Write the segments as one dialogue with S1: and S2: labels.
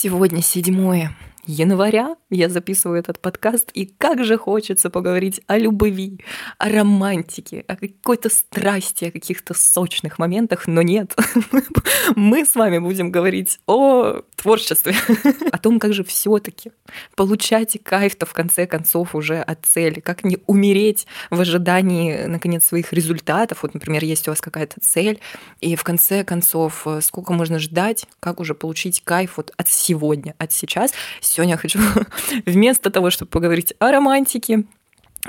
S1: Сегодня 7 января я записываю этот подкаст, и как же хочется поговорить о любви, о романтике, о какой-то страсти, о каких-то сочных моментах, но нет. Мы с вами будем говорить о творчестве, о том, как же все таки получать кайф-то в конце концов уже от цели, как не умереть в ожидании, наконец, своих результатов. Вот, например, есть у вас какая-то цель, и в конце концов, сколько можно ждать, как уже получить кайф вот от сегодня, от сейчас. Сегодня я хочу вместо того, чтобы поговорить о романтике,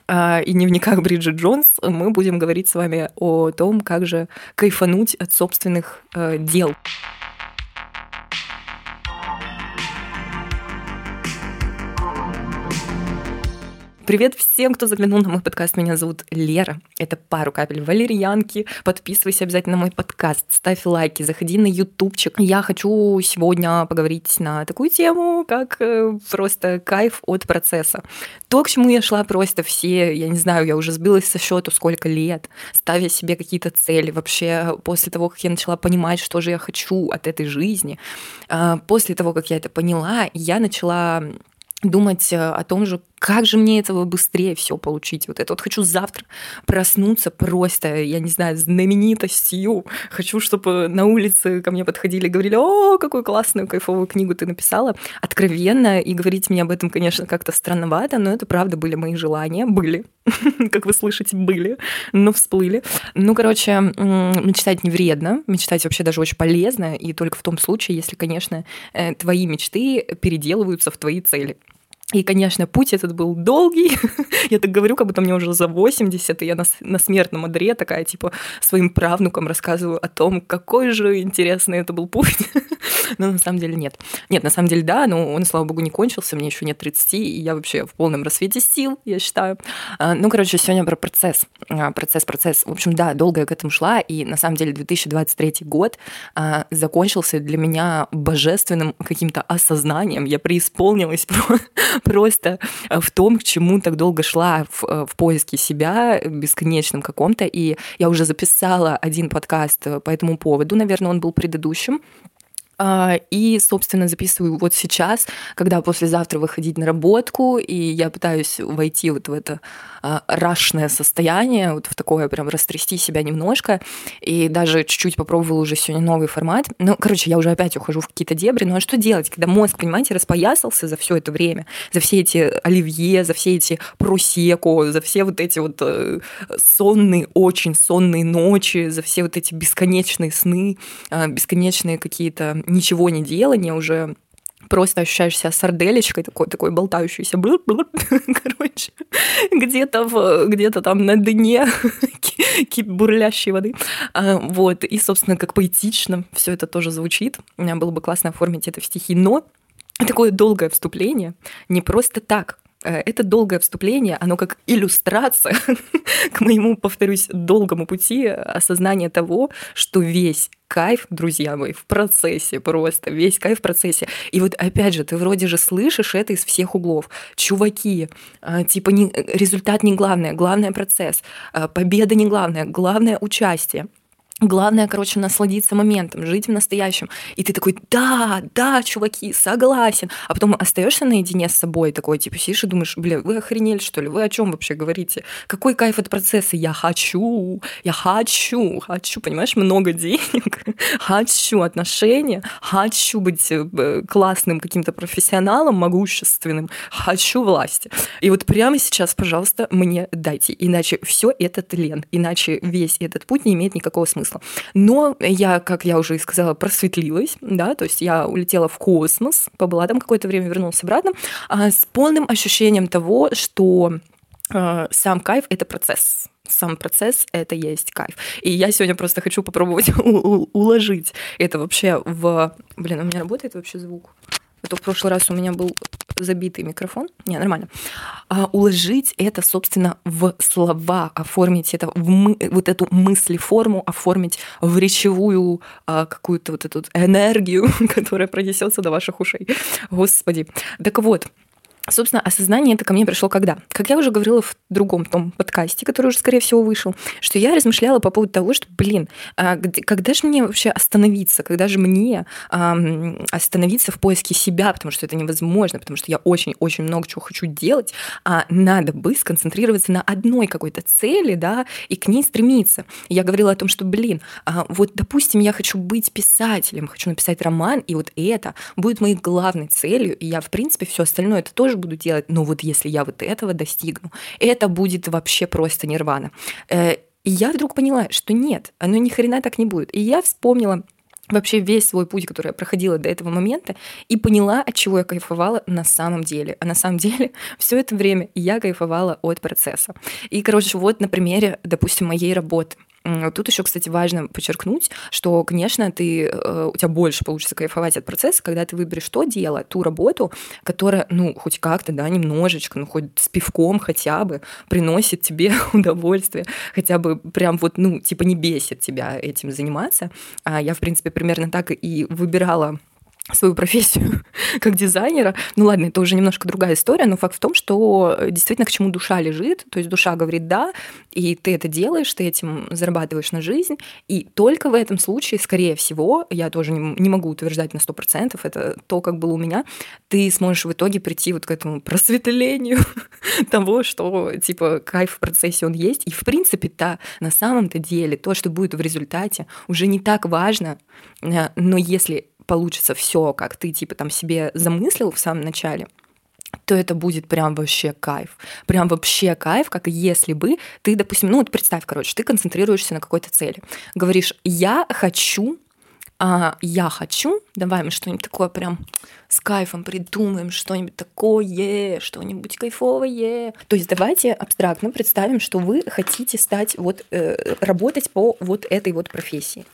S1: а, и дневниках Бриджит Джонс мы будем говорить с вами о том, как же кайфануть от собственных э, дел. Привет всем, кто заглянул на мой подкаст. Меня зовут Лера. Это «Пару капель валерьянки». Подписывайся обязательно на мой подкаст, ставь лайки, заходи на ютубчик. Я хочу сегодня поговорить на такую тему, как э, просто кайф от процесса. То, к чему я шла просто все, я не знаю, я уже сбилась со счету сколько лет, ставя себе какие-то цели. Вообще, после того, как я начала понимать, что же я хочу от этой жизни, э, после того, как я это поняла, я начала думать э, о том же, как же мне этого быстрее все получить. Вот это вот хочу завтра проснуться просто, я не знаю, знаменитостью. Хочу, чтобы на улице ко мне подходили и говорили, о, какую классную, кайфовую книгу ты написала. Откровенно. И говорить мне об этом, конечно, как-то странновато, но это правда были мои желания. Были. Как вы слышите, были. Но всплыли. Ну, короче, мечтать не вредно. Мечтать вообще даже очень полезно. И только в том случае, если, конечно, э, твои мечты переделываются в твои цели. И, конечно, путь этот был долгий. я так говорю, как будто мне уже за 80, и я на, на смертном одре такая, типа, своим правнукам рассказываю о том, какой же интересный это был путь. но на самом деле нет. Нет, на самом деле да, но он, слава богу, не кончился, мне еще нет 30, и я вообще в полном рассвете сил, я считаю. А, ну, короче, сегодня про процесс. А, процесс, процесс. В общем, да, долго я к этому шла, и на самом деле 2023 год а, закончился для меня божественным каким-то осознанием. Я преисполнилась просто э, в том, к чему так долго шла в, э, в поиске себя, бесконечном каком-то. И я уже записала один подкаст э, по этому поводу, наверное, он был предыдущим. А, и, собственно, записываю вот сейчас, когда послезавтра выходить на работку, и я пытаюсь войти вот в это а, рашное состояние, вот в такое прям растрясти себя немножко, и даже чуть-чуть попробовала уже сегодня новый формат. Ну, короче, я уже опять ухожу в какие-то дебри, ну а что делать, когда мозг, понимаете, распоясался за все это время, за все эти оливье, за все эти просеко, за все вот эти вот э, сонные, очень сонные ночи, за все вот эти бесконечные сны, э, бесконечные какие-то ничего не делания уже просто ощущаешь себя сарделечкой такой, такой болтающейся, короче, где-то, в, где-то там на дне бурлящей воды. А, вот, и, собственно, как поэтично все это тоже звучит. Было бы классно оформить это в стихи, но такое долгое вступление не просто так. Э, это долгое вступление, оно как иллюстрация к моему, повторюсь, долгому пути осознания того, что весь кайф, друзья мои, в процессе просто, весь кайф в процессе. И вот опять же, ты вроде же слышишь это из всех углов. Чуваки, э, типа не, результат не главное, главное процесс, э, победа не главное, главное участие. Главное, короче, насладиться моментом, жить в настоящем. И ты такой, да, да, чуваки, согласен. А потом остаешься наедине с собой, такой, типа, сидишь и думаешь, бля, вы охренели, что ли? Вы о чем вообще говорите? Какой кайф от процесса? Я хочу, я хочу, хочу, понимаешь, много денег, хочу отношения, хочу быть э, классным каким-то профессионалом, могущественным, хочу власти. И вот прямо сейчас, пожалуйста, мне дайте, иначе все это тлен, иначе весь этот путь не имеет никакого смысла смысла. Но я, как я уже и сказала, просветлилась, да, то есть я улетела в космос, побыла там какое-то время, вернулась обратно, а, с полным ощущением того, что а, сам кайф — это процесс сам процесс — это есть кайф. И я сегодня просто хочу попробовать уложить это вообще в... Блин, у меня работает вообще звук? А то в прошлый раз у меня был забитый микрофон. Не, нормально. А уложить это, собственно, в слова, оформить это в мы, вот эту мыслеформу, оформить в речевую а, какую-то вот эту энергию, которая пронесется до ваших ушей. Господи. Так вот, Собственно, осознание это ко мне пришло когда? Как я уже говорила в другом том подкасте, который уже, скорее всего, вышел, что я размышляла по поводу того, что, блин, а когда же мне вообще остановиться? Когда же мне остановиться в поиске себя? Потому что это невозможно, потому что я очень-очень много чего хочу делать, а надо бы сконцентрироваться на одной какой-то цели, да, и к ней стремиться. я говорила о том, что, блин, а вот, допустим, я хочу быть писателем, хочу написать роман, и вот это будет моей главной целью, и я, в принципе, все остальное это тоже буду делать, но вот если я вот этого достигну, это будет вообще просто нирвана. Э, и я вдруг поняла, что нет, оно ни хрена так не будет. И я вспомнила вообще весь свой путь, который я проходила до этого момента, и поняла, от чего я кайфовала на самом деле. А на самом деле все это время я кайфовала от процесса. И, короче, вот на примере, допустим, моей работы. Тут еще, кстати, важно подчеркнуть, что, конечно, ты, э, у тебя больше получится кайфовать от процесса, когда ты выберешь то дело, ту работу, которая, ну, хоть как-то, да, немножечко, ну, хоть с пивком хотя бы приносит тебе удовольствие, хотя бы прям вот, ну, типа не бесит тебя этим заниматься. А я, в принципе, примерно так и выбирала свою профессию как дизайнера. Ну ладно, это уже немножко другая история, но факт в том, что действительно к чему душа лежит, то есть душа говорит «да», и ты это делаешь, ты этим зарабатываешь на жизнь, и только в этом случае, скорее всего, я тоже не, не могу утверждать на 100%, это то, как было у меня, ты сможешь в итоге прийти вот к этому просветлению того, что типа кайф в процессе он есть, и в принципе-то на самом-то деле то, что будет в результате, уже не так важно, э, но если получится все, как ты типа там себе замыслил в самом начале, то это будет прям вообще кайф. Прям вообще кайф, как если бы ты, допустим, ну вот представь, короче, ты концентрируешься на какой-то цели. Говоришь, я хочу, а, я хочу, давай мы что-нибудь такое прям с кайфом придумаем, что-нибудь такое, что-нибудь кайфовое. То есть давайте абстрактно представим, что вы хотите стать вот, э, работать по вот этой вот профессии.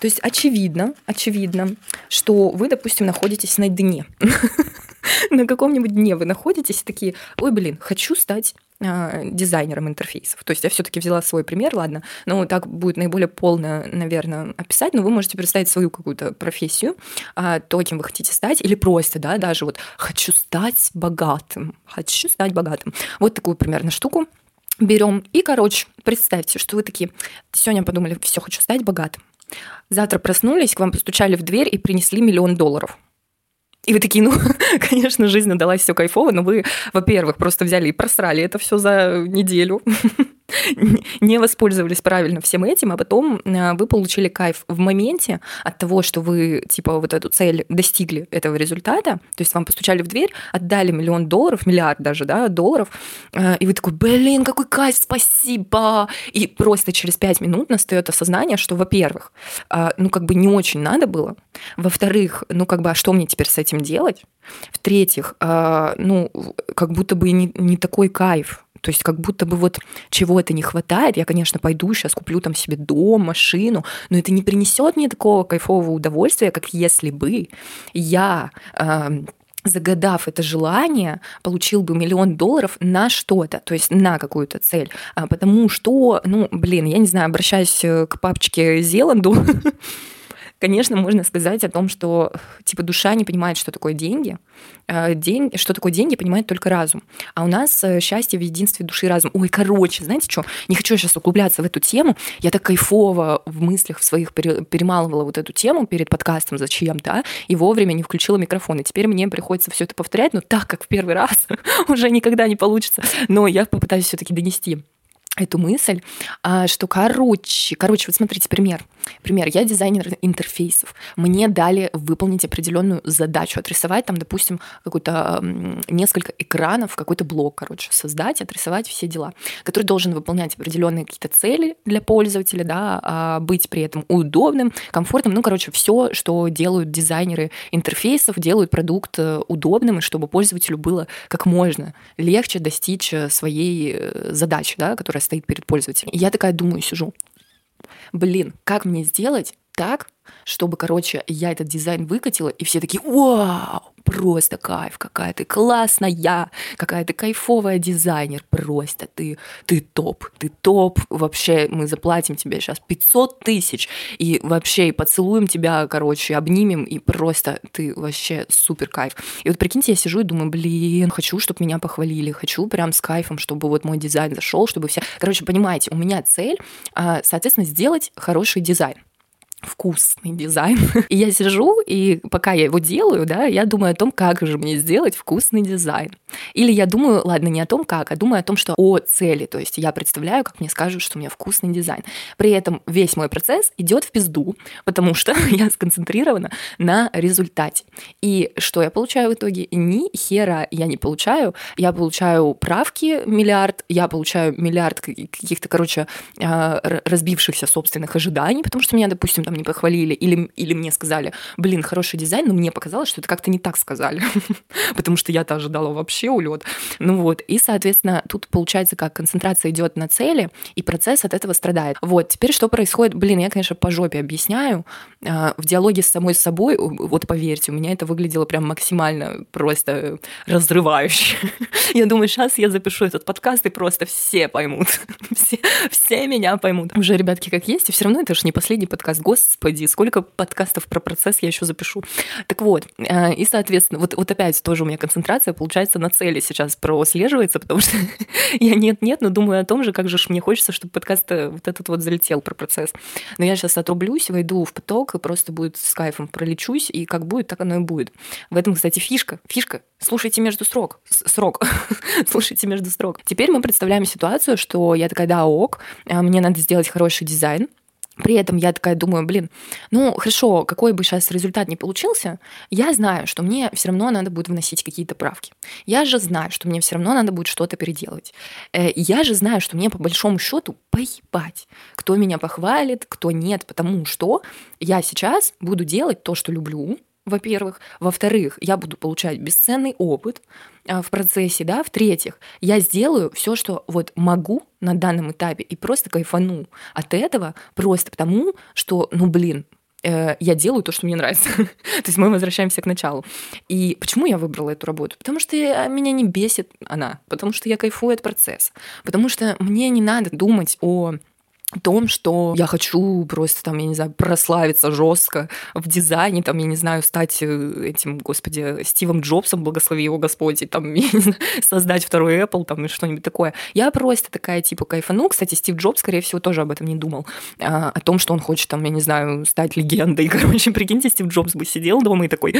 S1: То есть очевидно, очевидно, что вы, допустим, находитесь на дне. На каком-нибудь дне вы находитесь такие, ой, блин, хочу стать дизайнером интерфейсов. То есть я все-таки взяла свой пример, ладно, но так будет наиболее полно, наверное, описать, но вы можете представить свою какую-то профессию, а, то, кем вы хотите стать, или просто, да, даже вот хочу стать богатым, хочу стать богатым. Вот такую примерно штуку берем. И, короче, представьте, что вы такие, сегодня подумали, все, хочу стать богатым. Завтра проснулись, к вам постучали в дверь и принесли миллион долларов. И вы такие, ну, конечно, жизнь удалась все кайфово, но вы, во-первых, просто взяли и просрали это все за неделю. не воспользовались правильно всем этим, а потом э, вы получили кайф в моменте от того, что вы, типа, вот эту цель достигли этого результата, то есть вам постучали в дверь, отдали миллион долларов, миллиард даже, да, долларов, э, и вы такой, блин, какой кайф, спасибо! И просто через пять минут настает осознание, что, во-первых, э, ну, как бы не очень надо было, во-вторых, ну, как бы, а что мне теперь с этим делать? В-третьих, ну, как будто бы не, не такой кайф, то есть как будто бы вот чего-то не хватает. Я, конечно, пойду сейчас куплю там себе дом, машину, но это не принесет мне такого кайфового удовольствия, как если бы я э, загадав это желание, получил бы миллион долларов на что-то, то есть на какую-то цель. А потому что, ну, блин, я не знаю, обращаюсь к папочке Зеланду, конечно, можно сказать о том, что типа душа не понимает, что такое деньги. Э, день, что такое деньги, понимает только разум. А у нас э, счастье в единстве души и разума. Ой, короче, знаете что? Не хочу сейчас углубляться в эту тему. Я так кайфово в мыслях в своих перемалывала вот эту тему перед подкастом зачем-то, а? и вовремя не включила микрофон. И теперь мне приходится все это повторять, но так как в первый раз уже никогда не получится. Но я попытаюсь все-таки донести эту мысль, а, что, короче, короче, вот смотрите, пример. Пример, я дизайнер интерфейсов. Мне дали выполнить определенную задачу, отрисовать там, допустим, какой-то несколько экранов, какой-то блок, короче, создать, отрисовать все дела, который должен выполнять определенные какие-то цели для пользователя, да, а, быть при этом удобным, комфортным, ну, короче, все, что делают дизайнеры интерфейсов, делают продукт э, удобным, и чтобы пользователю было как можно легче достичь э, своей э, задачи, да, которая стоит перед пользователем. И я такая думаю, сижу, блин, как мне сделать так, чтобы, короче, я этот дизайн выкатила, и все такие, вау, просто кайф, какая ты классная, какая ты кайфовая дизайнер, просто ты, ты топ, ты топ, вообще мы заплатим тебе сейчас 500 тысяч, и вообще и поцелуем тебя, короче, обнимем, и просто ты вообще супер кайф. И вот прикиньте, я сижу и думаю, блин, хочу, чтобы меня похвалили, хочу прям с кайфом, чтобы вот мой дизайн зашел, чтобы все... Короче, понимаете, у меня цель, а, соответственно, сделать хороший дизайн вкусный дизайн. И я сижу, и пока я его делаю, да, я думаю о том, как же мне сделать вкусный дизайн. Или я думаю, ладно, не о том, как, а думаю о том, что о цели. То есть я представляю, как мне скажут, что у меня вкусный дизайн. При этом весь мой процесс идет в пизду, потому что я сконцентрирована на результате. И что я получаю в итоге? Ни хера я не получаю. Я получаю правки миллиард, я получаю миллиард каких-то, короче, а, разбившихся собственных ожиданий, потому что меня, допустим, там там не похвалили, или, или мне сказали, блин, хороший дизайн, но мне показалось, что это как-то не так сказали, потому что я-то ожидала вообще улет. Ну вот, и, соответственно, тут получается, как концентрация идет на цели, и процесс от этого страдает. Вот, теперь что происходит? Блин, я, конечно, по жопе объясняю. А, в диалоге с самой собой, вот поверьте, у меня это выглядело прям максимально просто разрывающе. Я думаю, сейчас я запишу этот подкаст, и просто все поймут. Все, все меня поймут. Уже, ребятки, как есть, и все равно это же не последний подкаст. Гос господи, сколько подкастов про процесс я еще запишу. Так вот, э, и, соответственно, вот, вот опять тоже у меня концентрация, получается, на цели сейчас прослеживается, потому что я нет-нет, но думаю о том же, как же мне хочется, чтобы подкаст э, вот этот вот залетел про процесс. Но я сейчас отрублюсь, войду в поток и просто будет с кайфом пролечусь, и как будет, так оно и будет. В этом, кстати, фишка. Фишка. Слушайте между строк. Срок. Слушайте между строк. Теперь мы представляем ситуацию, что я такая, да, ок, э, мне надо сделать хороший дизайн, при этом я такая думаю, блин, ну хорошо, какой бы сейчас результат ни получился, я знаю, что мне все равно надо будет вносить какие-то правки. Я же знаю, что мне все равно надо будет что-то переделывать. Э, я же знаю, что мне по большому счету поебать, кто меня похвалит, кто нет, потому что я сейчас буду делать то, что люблю, во-первых. Во-вторых, я буду получать бесценный опыт а, в процессе, да. В-третьих, я сделаю все, что вот могу на данном этапе и просто кайфану от этого, просто потому, что, ну, блин, э, я делаю то, что мне нравится. то есть мы возвращаемся к началу. И почему я выбрала эту работу? Потому что меня не бесит она, потому что я кайфую от процесса, потому что мне не надо думать о том, что я хочу просто там, я не знаю, прославиться жестко в дизайне, там, я не знаю, стать э, этим, господи, Стивом Джобсом, благослови его Господь, и там, знаю, создать второй Apple, там, и что-нибудь такое. Я просто такая, типа, кайфану. Кстати, Стив Джобс, скорее всего, тоже об этом не думал. А, о том, что он хочет, там, я не знаю, стать легендой. Короче, прикиньте, Стив Джобс бы сидел дома и такой,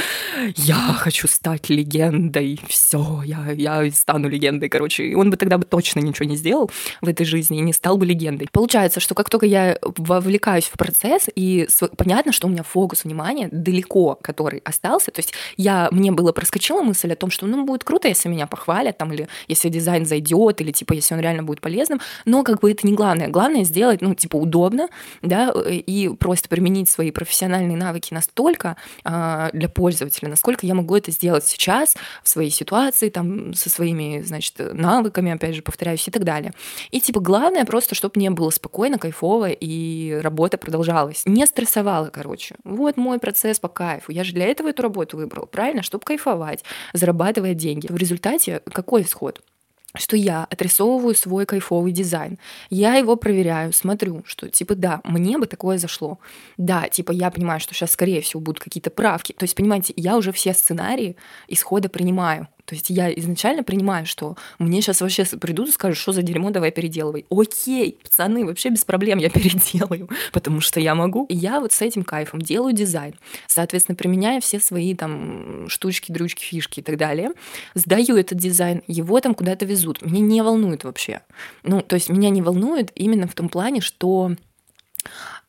S1: я хочу стать легендой, все, я, я стану легендой, короче. И он бы тогда бы точно ничего не сделал в этой жизни и не стал бы легендой. Получается, что как только я вовлекаюсь в процесс, и понятно, что у меня фокус внимания далеко, который остался, то есть я, мне было проскочила мысль о том, что ну будет круто, если меня похвалят, там, или если дизайн зайдет, или типа если он реально будет полезным, но как бы это не главное. Главное сделать, ну, типа, удобно, да, и просто применить свои профессиональные навыки настолько э, для пользователя, насколько я могу это сделать сейчас в своей ситуации, там, со своими, значит, навыками, опять же, повторяюсь, и так далее. И, типа, главное просто, чтобы мне было спокойно, спокойно, кайфово, и работа продолжалась. Не стрессовала, короче. Вот мой процесс по кайфу. Я же для этого эту работу выбрала, правильно? Чтобы кайфовать, зарабатывая деньги. В результате какой исход? что я отрисовываю свой кайфовый дизайн. Я его проверяю, смотрю, что типа да, мне бы такое зашло. Да, типа я понимаю, что сейчас скорее всего будут какие-то правки. То есть, понимаете, я уже все сценарии исхода принимаю. То есть я изначально принимаю, что мне сейчас вообще придут и скажут, что за дерьмо, давай переделывай. Окей, пацаны, вообще без проблем я переделаю, потому что я могу. И я вот с этим кайфом делаю дизайн, соответственно, применяя все свои там штучки, дрючки, фишки и так далее. Сдаю этот дизайн, его там куда-то везут. Меня не волнует вообще. Ну, то есть меня не волнует именно в том плане, что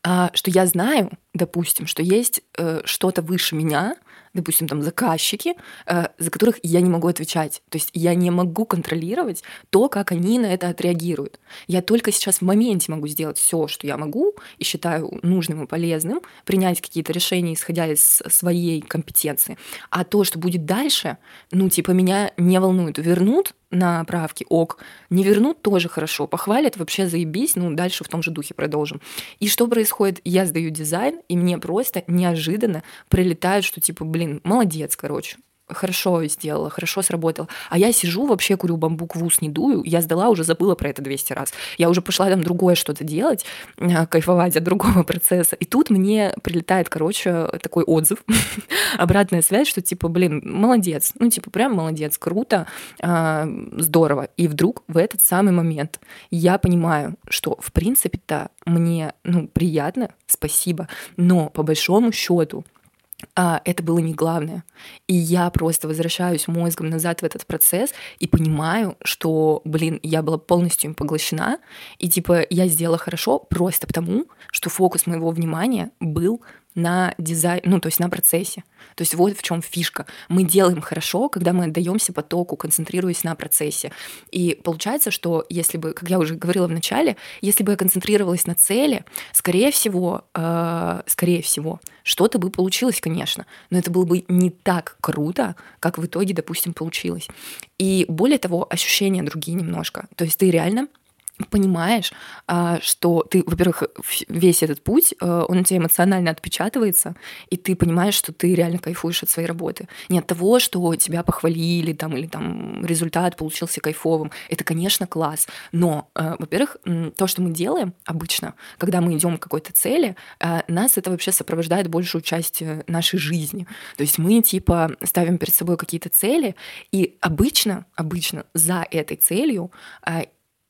S1: а, что я знаю, допустим, что есть э, что-то выше меня, допустим, там заказчики, э, за которых я не могу отвечать. То есть я не могу контролировать то, как они на это отреагируют. Я только сейчас в моменте могу сделать все, что я могу и считаю нужным и полезным, принять какие-то решения, исходя из своей компетенции. А то, что будет дальше, ну, типа, меня не волнует. Вернут на правки, ок. Не вернут, тоже хорошо. Похвалят, вообще заебись, ну, дальше в том же духе продолжим. И что происходит? Я сдаю дизайн, и мне просто неожиданно прилетает, что типа, блин, молодец, короче. Хорошо сделала, хорошо сработала. А я сижу, вообще курю бамбук в ус, не дую. Я сдала, уже забыла про это 200 раз. Я уже пошла там другое что-то делать, а, кайфовать от другого процесса. И тут мне прилетает, короче, такой отзыв, обратная связь, что типа, блин, молодец. Ну, типа, прям молодец, круто, а, здорово. И вдруг в этот самый момент я понимаю, что, в принципе-то, мне, ну, приятно, спасибо, но по большому счету а, это было не главное. И я просто возвращаюсь мозгом назад в этот процесс и понимаю, что, блин, я была полностью им поглощена, и типа я сделала хорошо просто потому, что фокус моего внимания был на дизайн, ну, то есть на процессе. То есть вот в чем фишка. Мы делаем хорошо, когда мы отдаемся потоку, концентрируясь на процессе. И получается, что если бы, как я уже говорила в начале, если бы я концентрировалась на цели, скорее всего, э, скорее всего, что-то бы получилось, конечно, но это было бы не так круто, как в итоге, допустим, получилось. И более того, ощущения другие немножко. То есть ты реально понимаешь, а, что ты, во-первых, весь этот путь, э, он у тебя эмоционально отпечатывается, и ты понимаешь, что ты реально кайфуешь от своей работы. Не от того, что тебя похвалили, там, или там результат получился кайфовым. Это, конечно, класс. Но, э, во-первых, то, что мы делаем обычно, когда мы идем к какой-то цели, э, нас это вообще сопровождает большую часть нашей жизни. То есть мы, типа, ставим перед собой какие-то цели, и обычно, обычно за этой целью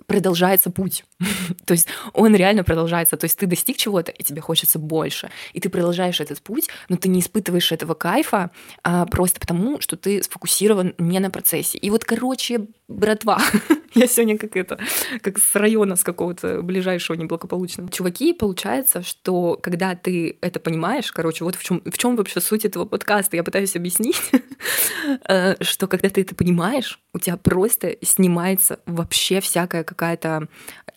S1: продолжается путь. то есть он реально продолжается. То есть ты достиг чего-то, и тебе хочется больше. И ты продолжаешь этот путь, но ты не испытываешь этого кайфа а, просто потому, что ты сфокусирован не на процессе. И вот, короче, братва, я сегодня как это, как с района, с какого-то ближайшего неблагополучного. Чуваки, получается, что когда ты это понимаешь, короче, вот в чем, в чем вообще суть этого подкаста, я пытаюсь объяснить, э, что когда ты это понимаешь, у тебя просто снимается вообще всякая какая-то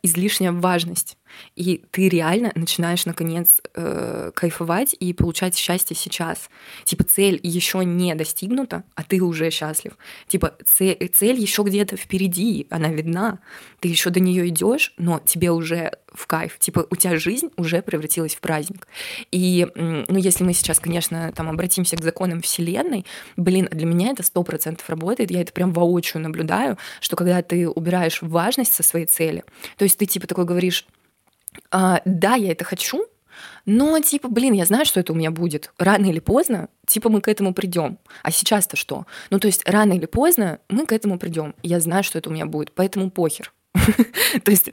S1: излишняя важность. И ты реально начинаешь, наконец, э, кайфовать и получать счастье сейчас. Типа цель еще не достигнута, а ты уже счастлив. Типа цель, цель еще где-то впереди, она видна. Ты еще до нее идешь, но тебе уже в кайф. Типа у тебя жизнь уже превратилась в праздник. И, ну, если мы сейчас, конечно, там обратимся к законам Вселенной, блин, для меня это сто процентов работает. Я это прям воочию наблюдаю, что когда ты убираешь важность со своей цели, то есть ты типа такой говоришь, а, да, я это хочу, но, типа, блин, я знаю, что это у меня будет. Рано или поздно, типа, мы к этому придем. А сейчас-то что? Ну, то есть, рано или поздно мы к этому придем. Я знаю, что это у меня будет, поэтому похер. То есть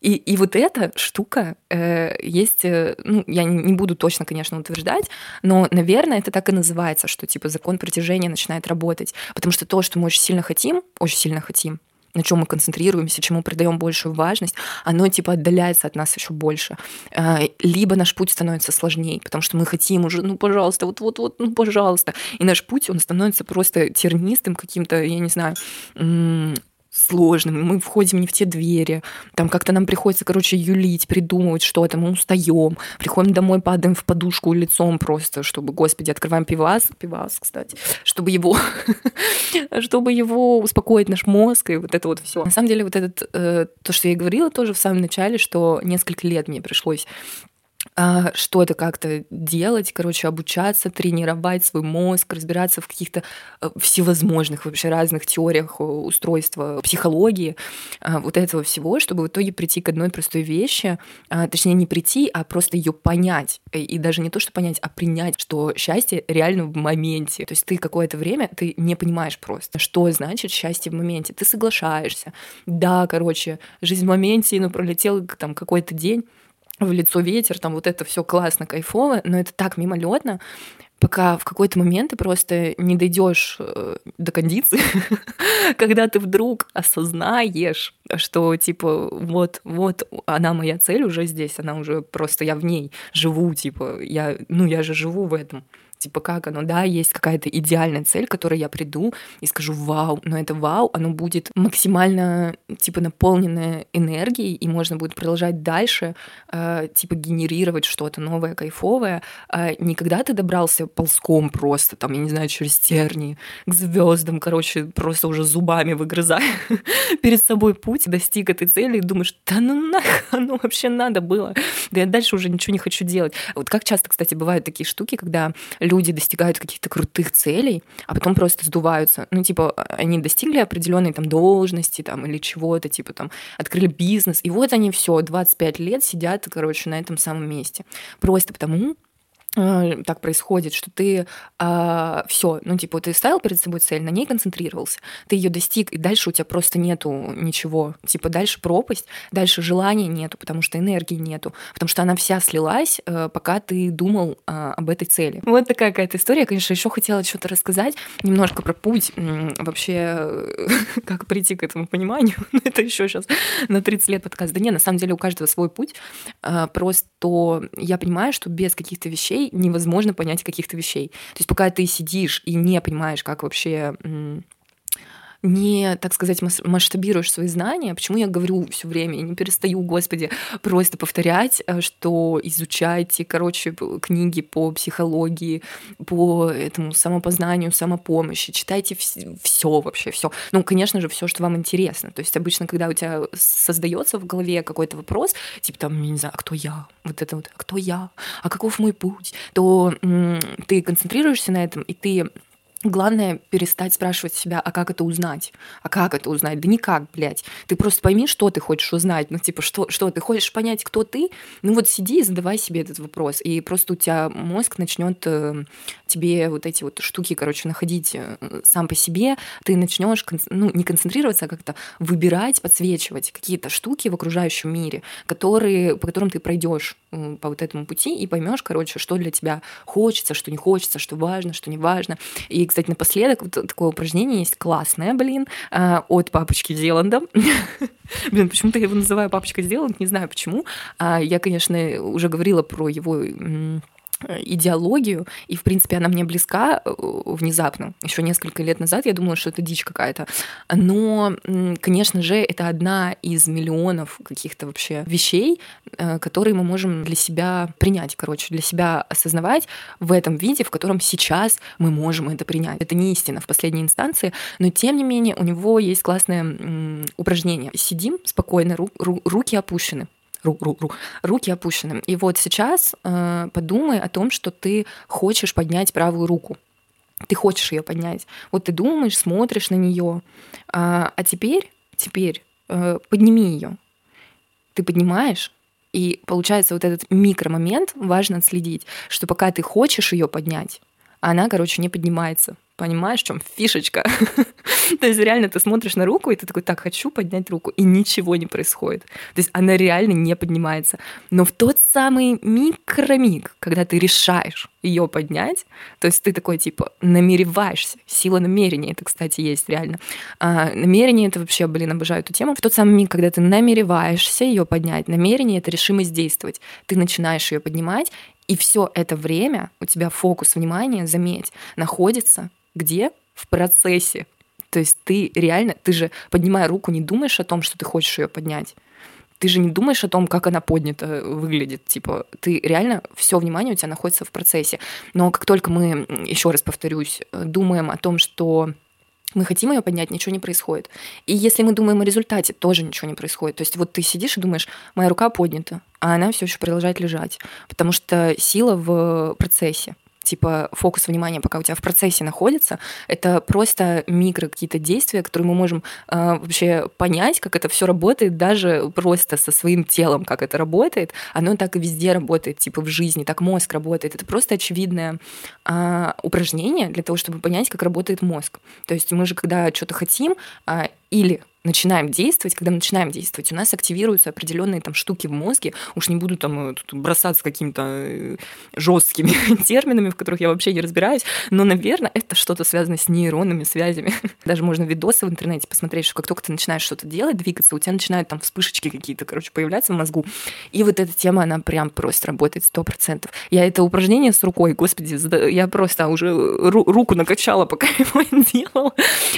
S1: и, и вот эта штука э, есть, э, ну, я не буду точно, конечно, утверждать, но, наверное, это так и называется, что типа закон притяжения начинает работать. Потому что то, что мы очень сильно хотим, очень сильно хотим, на чем мы концентрируемся, чему придаем большую важность, оно типа отдаляется от нас еще больше. А, либо наш путь становится сложнее, потому что мы хотим уже, ну, пожалуйста, вот-вот-вот, ну, пожалуйста. И наш путь, он становится просто тернистым каким-то, я не знаю, сложным, мы входим не в те двери, там как-то нам приходится, короче, юлить, придумывать что-то, мы устаем, приходим домой, падаем в подушку лицом просто, чтобы, господи, открываем пивас, пивас, кстати, чтобы его, чтобы его успокоить наш мозг и вот это вот все. На самом деле вот этот, э, то, что я говорила тоже в самом начале, что несколько лет мне пришлось что-то как-то делать, короче, обучаться, тренировать свой мозг, разбираться в каких-то э, всевозможных вообще разных теориях э, устройства психологии, а, вот этого всего, чтобы в итоге прийти к одной простой вещи, а, точнее не прийти, а просто ее понять. И даже не то, что понять, а принять, что счастье реально в моменте. То есть ты какое-то время, ты не понимаешь просто, что значит счастье в моменте. Ты соглашаешься. Да, короче, жизнь в моменте, ну, пролетел там какой-то день, в лицо ветер, там вот это все классно, кайфово, но это так мимолетно, пока в какой-то момент ты просто не дойдешь э, до кондиции, когда ты вдруг осознаешь, что типа вот вот она моя цель уже здесь, она уже просто я в ней живу, типа я ну я же живу в этом типа как оно, да, есть какая-то идеальная цель, к которой я приду и скажу вау, но это вау, оно будет максимально типа наполненное энергией, и можно будет продолжать дальше, э, типа генерировать что-то новое, кайфовое. Э, не когда ты добрался ползком просто, там, я не знаю, через тернии, к звездам, короче, просто уже зубами выгрызая перед собой путь, достиг этой цели и думаешь, да ну нахуй оно вообще надо было, да я дальше уже ничего не хочу делать. Вот как часто, кстати, бывают такие штуки, когда люди достигают каких-то крутых целей, а потом просто сдуваются. Ну, типа, они достигли определенной там должности там или чего-то, типа там открыли бизнес, и вот они все 25 лет сидят, короче, на этом самом месте. Просто потому, так происходит, что ты э, а, все, ну типа ты ставил перед собой цель, на ней концентрировался, ты ее достиг, и дальше у тебя просто нету ничего, типа дальше пропасть, дальше желания нету, потому что энергии нету, потому что она вся слилась, э, пока ты думал э, об этой цели. Вот такая какая-то история. Я, конечно, еще хотела что-то рассказать немножко про путь вообще, как прийти к этому пониманию. Это еще сейчас на 30 лет подкаст. Да не, на самом деле у каждого свой путь. Э, просто я понимаю, что без каких-то вещей невозможно понять каких-то вещей. То есть пока ты сидишь и не понимаешь, как вообще не, так сказать, масштабируешь свои знания, почему я говорю все время, и не перестаю, господи, просто повторять, э, что изучайте, короче, книги по психологии, по этому самопознанию, самопомощи, читайте все вообще, все. Ну, конечно же, все, что вам интересно. То есть обычно, когда у тебя создается в голове какой-то вопрос, типа там, не знаю, а кто я? Вот это вот, а кто я? А каков мой путь? То ты концентрируешься на этом, и ты Главное перестать спрашивать себя, а как это узнать? А как это узнать? Да никак, блядь. Ты просто пойми, что ты хочешь узнать. Ну, типа, что, что ты хочешь понять, кто ты? Ну, вот сиди и задавай себе этот вопрос. И просто у тебя мозг начнет э, тебе вот эти вот штуки, короче, находить э, сам по себе. Ты начнешь, ну, не концентрироваться, а как-то выбирать, подсвечивать какие-то штуки в окружающем мире, которые, по которым ты пройдешь э, по вот этому пути и поймешь, короче, что для тебя хочется, что не хочется, что важно, что не важно. И кстати, напоследок вот такое упражнение есть классное, блин, а, от папочки Зеланда. Блин, почему-то я его называю папочка Зеланд, не знаю почему. А, я, конечно, уже говорила про его Э, идеологию, и, в принципе, она мне близка э, внезапно. Еще несколько лет назад я думала, что это дичь какая-то. Но, конечно же, это одна из миллионов каких-то вообще вещей, э, которые мы можем для себя принять, короче, для себя осознавать в этом виде, в котором сейчас мы можем это принять. Это не истина в последней инстанции, но, тем не менее, у него есть классное упражнение. Сидим спокойно, ру- ру- руки опущены, ру, ру, ру, руки опущены. И вот сейчас э, подумай о том, что ты хочешь поднять правую руку. Ты хочешь ее поднять. Вот ты думаешь, смотришь на нее. А, а теперь, теперь э, подними ее. Ты поднимаешь, и получается вот этот микромомент важно отследить, что пока ты хочешь ее поднять, она, короче, не поднимается. Понимаешь, в чем фишечка? То есть реально ты смотришь на руку, и ты такой, так, хочу поднять руку, и ничего не происходит. То есть она реально не поднимается. Но в тот самый микромиг, когда ты решаешь ее поднять, то есть ты такой, типа, намереваешься, сила намерения, это, кстати, есть реально. А, намерение, это вообще, блин, обожаю эту тему. В тот самый миг, когда ты намереваешься ее поднять, намерение — это решимость действовать. Ты начинаешь ее поднимать, и все это время у тебя фокус внимания, заметь, находится где? В процессе. То есть ты реально, ты же, поднимая руку, не думаешь о том, что ты хочешь ее поднять. Ты же не думаешь о том, как она поднята э, выглядит. Типа, ты реально все внимание у тебя находится в процессе. Но как только мы, еще раз повторюсь, э, думаем о том, что мы хотим ее поднять, ничего не происходит. И если мы думаем о результате, тоже ничего не происходит. То есть вот ты сидишь и думаешь, моя рука поднята, а она все еще продолжает лежать, потому что сила в процессе типа фокус внимания, пока у тебя в процессе находится, это просто микро какие-то действия, которые мы можем э, вообще понять, как это все работает, даже просто со своим телом, как это работает. Оно так и везде работает, типа в жизни, так мозг работает. Это просто очевидное э, упражнение для того, чтобы понять, как работает мозг. То есть мы же, когда что-то хотим, э, или начинаем действовать, когда мы начинаем действовать, у нас активируются определенные там штуки в мозге. Уж не буду там э, бросаться какими-то э, жесткими терминами, в которых я вообще не разбираюсь, но, наверное, это что-то связано с нейронными связями. Даже можно видосы в интернете посмотреть, что как только ты начинаешь что-то делать, двигаться, у тебя начинают там вспышечки какие-то, короче, появляться в мозгу. И вот эта тема, она прям просто работает сто процентов. Я это упражнение с рукой, господи, я просто уже руку накачала, пока его делала,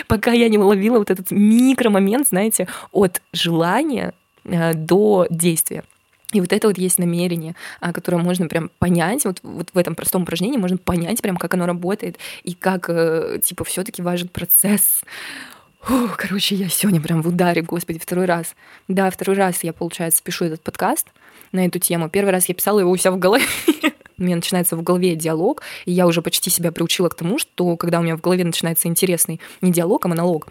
S1: пока я не уловила вот этот микромомент момент, знаете, от желания э, до действия. И вот это вот есть намерение, а, которое можно прям понять, вот, вот в этом простом упражнении можно понять прям, как оно работает, и как, э, типа, все таки важен процесс. Фу, короче, я сегодня прям в ударе, господи, второй раз. Да, второй раз я, получается, пишу этот подкаст на эту тему. Первый раз я писала его у себя в голове, у меня начинается в голове диалог, и я уже почти себя приучила к тому, что когда у меня в голове начинается интересный не диалог, а монолог,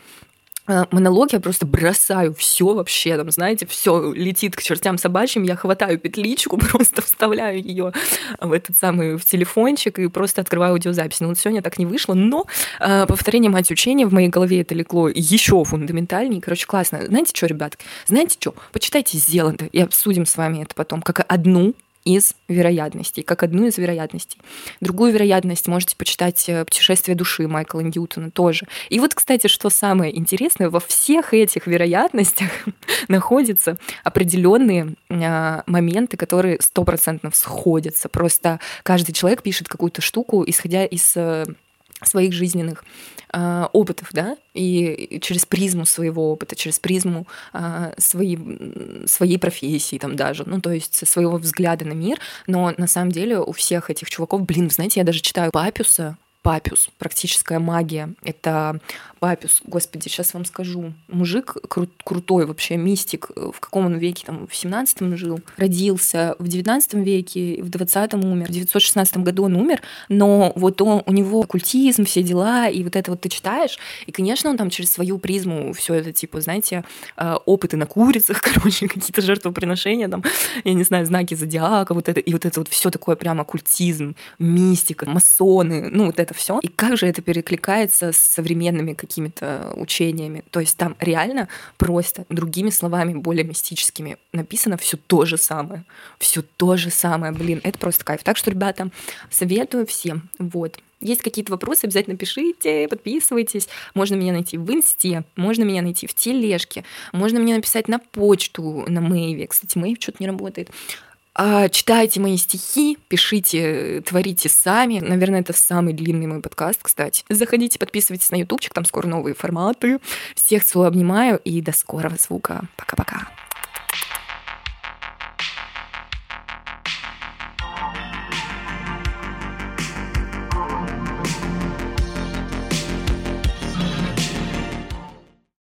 S1: монолог я просто бросаю все вообще, там, знаете, все летит к чертям собачьим, я хватаю петличку, просто вставляю ее в этот самый в телефончик и просто открываю аудиозапись. Ну, вот сегодня так не вышло, но э, повторение мать учения в моей голове это легло еще фундаментальнее. Короче, классно. Знаете что, ребят? Знаете что? Почитайте Зеланда и обсудим с вами это потом, как одну из вероятностей, как одну из вероятностей. Другую вероятность можете почитать э, «Путешествие души» Майкла Ньютона тоже. И вот, кстати, что самое интересное, во всех этих вероятностях находятся определенные а, моменты, которые стопроцентно сходятся. Просто каждый человек пишет какую-то штуку, исходя из э, своих жизненных э, опытов, да, и через призму своего опыта, через призму э, своей, своей профессии там даже, ну, то есть своего взгляда на мир, но на самом деле у всех этих чуваков, блин, знаете, я даже читаю Папюса, Папюс, практическая магия. Это Папюс, господи, сейчас вам скажу. Мужик кру- крутой вообще, мистик. В каком он веке? Там в 17 жил. Родился в 19 веке, в 20-м умер. В 916 году он умер, но вот он, у него культизм, все дела, и вот это вот ты читаешь, и, конечно, он там через свою призму все это, типа, знаете, э, опыты на курицах, короче, какие-то жертвоприношения, там, я не знаю, знаки зодиака, вот это, и вот это вот все такое прямо культизм, мистика, масоны, ну, вот это это все. И как же это перекликается с современными какими-то учениями? То есть там реально просто другими словами, более мистическими, написано все то же самое. Все то же самое, блин, это просто кайф. Так что, ребята, советую всем. Вот. Есть какие-то вопросы, обязательно пишите, подписывайтесь. Можно меня найти в инсте, можно меня найти в тележке, можно мне написать на почту, на мейве. Кстати, мейв что-то не работает. А, читайте мои стихи, пишите, творите сами. Наверное, это самый длинный мой подкаст, кстати. Заходите, подписывайтесь на ютубчик, там скоро новые форматы. Всех целую, обнимаю и до скорого звука. Пока-пока.